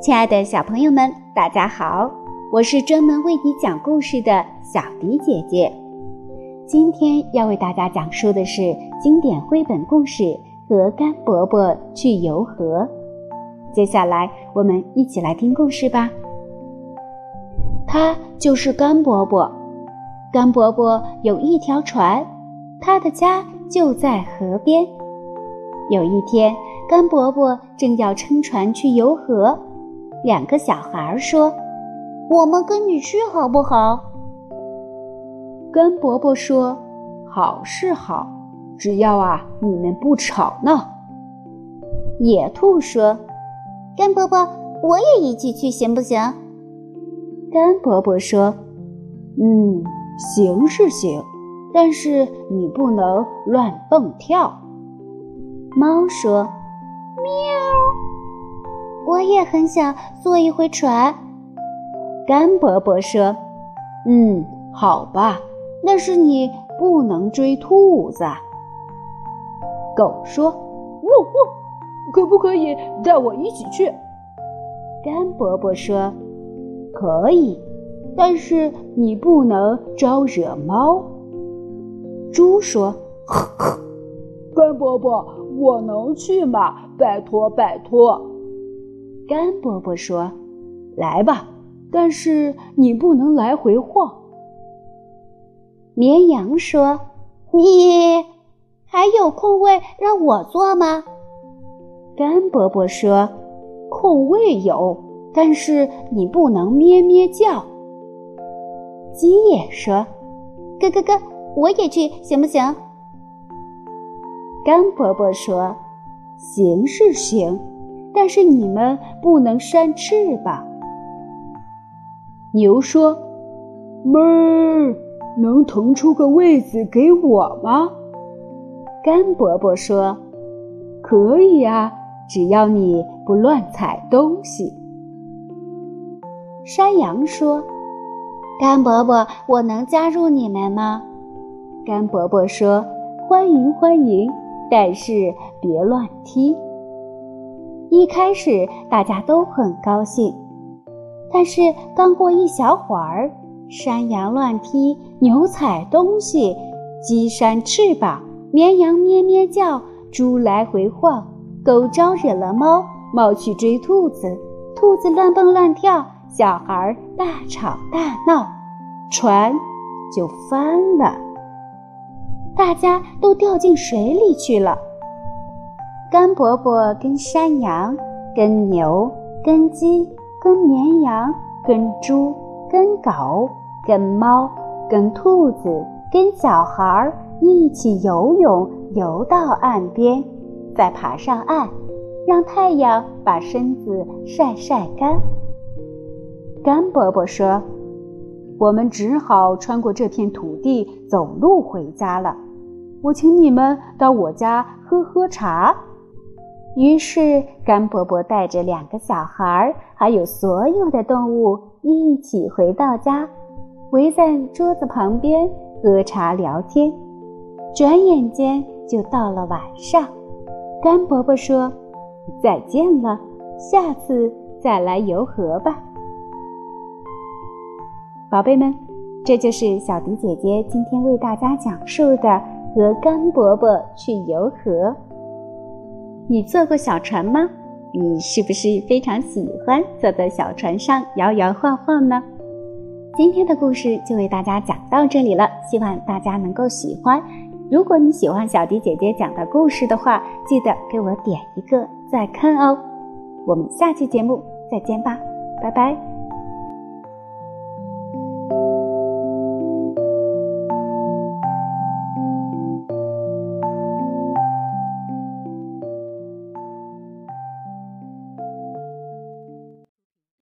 亲爱的小朋友们，大家好！我是专门为你讲故事的小迪姐姐。今天要为大家讲述的是经典绘本故事《和甘伯伯去游河》。接下来，我们一起来听故事吧。他就是甘伯伯。甘伯伯有一条船，他的家就在河边。有一天，甘伯伯正要撑船去游河，两个小孩说：“我们跟你去好不好？”甘伯伯说：“好是好，只要啊你们不吵闹。”野兔说：“甘伯伯，我也一起去行不行？”甘伯伯说：“嗯，行是行，但是你不能乱蹦跳。”猫说：“喵，我也很想坐一回船。”甘伯伯说：“嗯，好吧。”那是你不能追兔子。狗说：“汪汪，可不可以带我一起去？”甘伯伯说：“可以，但是你不能招惹猫。”猪说：“呵呵，甘伯伯，我能去吗？拜托，拜托。”甘伯伯说：“来吧，但是你不能来回晃。”绵羊说：“你还有空位让我坐吗？”甘伯伯说：“空位有，但是你不能咩咩叫。”鸡也说：“咯咯咯，我也去，行不行？”甘伯伯说：“行是行，但是你们不能扇翅膀。”牛说：“哞。”能腾出个位子给我吗？甘伯伯说：“可以呀，只要你不乱踩东西。”山羊说：“甘伯伯，我能加入你们吗？”甘伯伯说：“欢迎欢迎，但是别乱踢。”一开始大家都很高兴，但是刚过一小会儿。山羊乱踢，牛踩东西，鸡扇翅膀，绵羊咩咩叫，猪来回晃，狗招惹了猫，猫去追兔子，兔子乱蹦乱跳，小孩大吵大闹，船就翻了，大家都掉进水里去了。甘伯伯跟山羊、跟牛、跟鸡、跟绵羊、跟猪。跟狗、跟猫、跟兔子、跟小孩一起游泳，游到岸边，再爬上岸，让太阳把身子晒晒干。甘伯伯说：“我们只好穿过这片土地走路回家了。我请你们到我家喝喝茶。”于是，甘伯伯带着两个小孩儿，还有所有的动物一起回到家，围在桌子旁边喝茶聊天。转眼间就到了晚上，甘伯伯说：“再见了，下次再来游河吧。”宝贝们，这就是小迪姐姐今天为大家讲述的《和甘伯伯去游河》。你坐过小船吗？你是不是非常喜欢坐在小船上摇摇晃晃呢？今天的故事就为大家讲到这里了，希望大家能够喜欢。如果你喜欢小迪姐姐讲的故事的话，记得给我点一个再看哦。我们下期节目再见吧，拜拜。